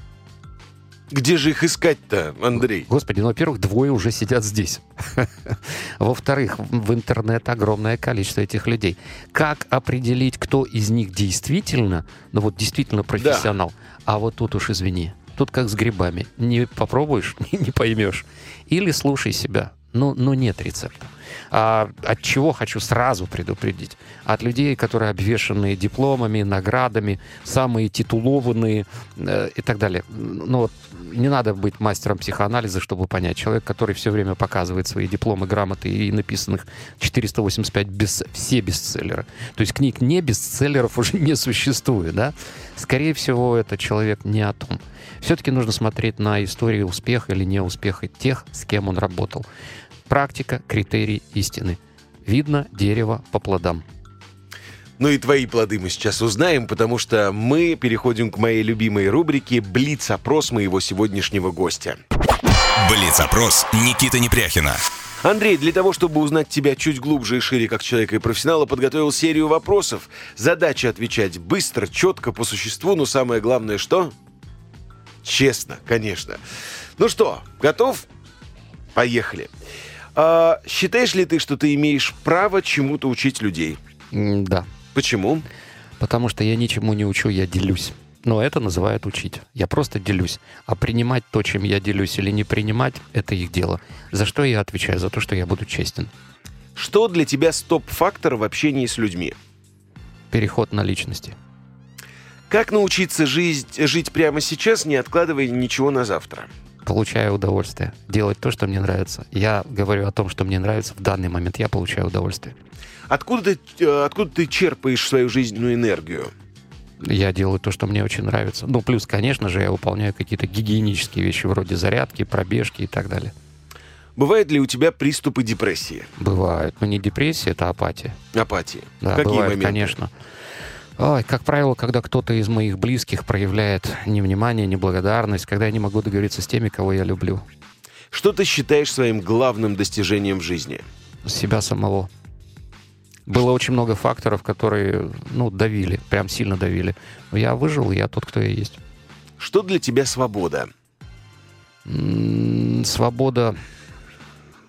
Где же их искать-то, Андрей? Господи, ну, во-первых, двое уже сидят здесь. Во-вторых, в интернет огромное количество этих людей. Как определить, кто из них действительно, ну вот действительно профессионал? Да. А вот тут уж извини. Тут как с грибами. Не попробуешь, не поймешь. Или слушай себя. Ну, ну нет рецепта. А, от чего хочу сразу предупредить? От людей, которые обвешаны дипломами, наградами, самые титулованные э, и так далее. Ну вот не надо быть мастером психоанализа, чтобы понять. Человек, который все время показывает свои дипломы, грамоты и написанных 485 без, все бестселлеры. То есть книг не бестселлеров уже не существует, да? Скорее всего, это человек не о том. Все-таки нужно смотреть на историю успеха или неуспеха тех, с кем он работал. Практика, критерий истины. Видно дерево по плодам. Ну и твои плоды мы сейчас узнаем, потому что мы переходим к моей любимой рубрике «Блиц-опрос моего сегодняшнего гостя». Блиц-опрос Никиты Непряхина. Андрей, для того, чтобы узнать тебя чуть глубже и шире как человека и профессионала, подготовил серию вопросов. Задача отвечать быстро, четко, по существу, но самое главное что? Честно, конечно. Ну что, готов? Поехали. А, считаешь ли ты, что ты имеешь право чему-то учить людей? Да. Почему? Потому что я ничему не учу, я делюсь. Но это называют учить. Я просто делюсь. А принимать то, чем я делюсь, или не принимать, это их дело. За что я отвечаю? За то, что я буду честен. Что для тебя стоп-фактор в общении с людьми? Переход на личности. Как научиться жить, жить прямо сейчас, не откладывая ничего на завтра? Получаю удовольствие. Делать то, что мне нравится. Я говорю о том, что мне нравится в данный момент. Я получаю удовольствие. Откуда ты, э, откуда ты черпаешь свою жизненную энергию? Я делаю то, что мне очень нравится. Ну, плюс, конечно же, я выполняю какие-то гигиенические вещи вроде зарядки, пробежки и так далее. Бывают ли у тебя приступы депрессии, Бывает. Но не депрессия, это апатия. апатии? Да, Какие бывает, моменты? конечно. Ой, как правило, когда кто-то из моих близких проявляет невнимание, неблагодарность, когда я не могу договориться с теми, кого я люблю. Что ты считаешь своим главным достижением в жизни? Себя самого. Было очень много факторов, которые, ну, давили, прям сильно давили. Но я выжил, я тот, кто я есть. Что для тебя свобода? М, Свобода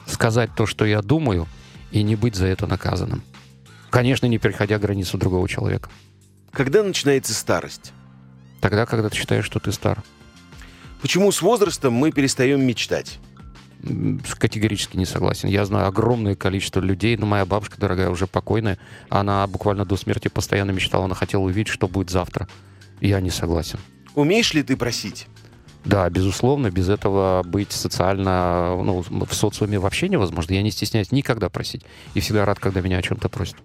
сказать то, что я думаю, и не быть за это наказанным. Конечно, не переходя границу другого человека. Когда начинается старость? Тогда, когда ты считаешь, что ты стар. Почему с возрастом мы перестаем мечтать? Категорически не согласен. Я знаю огромное количество людей, но моя бабушка, дорогая, уже покойная, она буквально до смерти постоянно мечтала, она хотела увидеть, что будет завтра. Я не согласен. Умеешь ли ты просить? Да, безусловно, без этого быть социально, ну, в социуме вообще невозможно. Я не стесняюсь никогда просить. И всегда рад, когда меня о чем-то просят.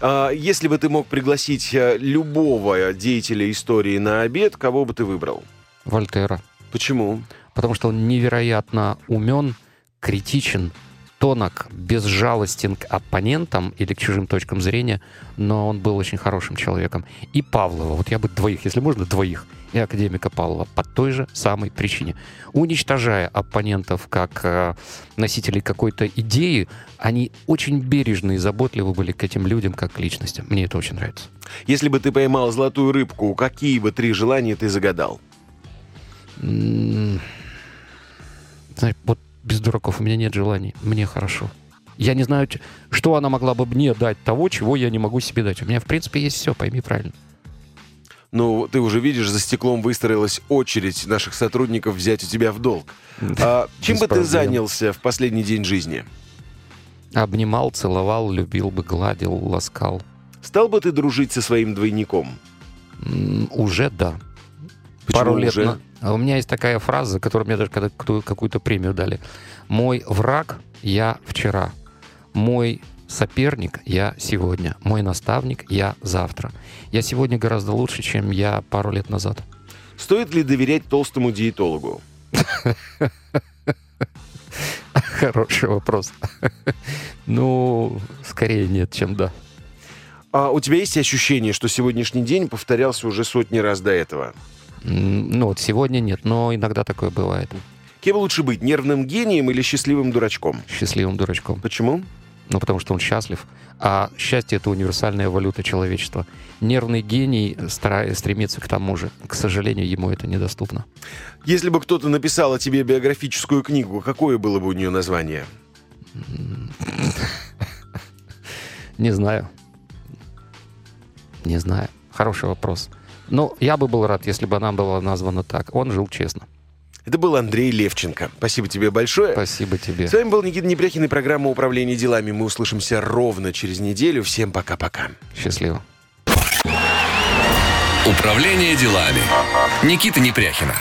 А, если бы ты мог пригласить э, любого деятеля истории на обед, кого бы ты выбрал? Вольтера. Почему? Потому что он невероятно умен, критичен, тонок, безжалостен к оппонентам или к чужим точкам зрения, но он был очень хорошим человеком. И Павлова, вот я бы двоих, если можно, двоих, и академика Павлова по той же самой причине. Уничтожая оппонентов как э, носителей какой-то идеи, они очень бережны и заботливы были к этим людям как к личностям. Мне это очень нравится. Если бы ты поймал золотую рыбку, какие бы три желания ты загадал? Знаешь, вот без дураков у меня нет желаний. Мне хорошо. Я не знаю, что она могла бы мне дать того, чего я не могу себе дать. У меня, в принципе, есть все, пойми правильно. Ну, ты уже видишь, за стеклом выстроилась очередь наших сотрудников взять у тебя в долг. А чем бы ты занялся в последний день жизни? Обнимал, целовал, любил бы, гладил, ласкал. Стал бы ты дружить со своим двойником? Уже да. Почему Пару лет уже? на- А у меня есть такая фраза, которую мне даже когда какую-то премию дали. Мой враг я вчера. Мой соперник я сегодня. Мой наставник я завтра. Я сегодня гораздо лучше, чем я пару лет назад. Стоит ли доверять толстому диетологу? Хороший вопрос. Ну, скорее нет, чем да. А у тебя есть ощущение, что сегодняшний день повторялся уже сотни раз до этого? Ну, вот сегодня нет, но иногда такое бывает. Кем лучше быть, нервным гением или счастливым дурачком? Счастливым дурачком. Почему? Ну, потому что он счастлив. А счастье — это универсальная валюта человечества. Нервный гений стара- стремится к тому же. К сожалению, ему это недоступно. Если бы кто-то написал о тебе биографическую книгу, какое было бы у нее название? Не знаю. Не знаю. Хороший вопрос. Но я бы был рад, если бы она была названа так. Он жил честно. Это был Андрей Левченко. Спасибо тебе большое. Спасибо тебе. С вами был Никита Непряхин и программа «Управление делами». Мы услышимся ровно через неделю. Всем пока-пока. Счастливо. Управление делами. Никита Непряхина.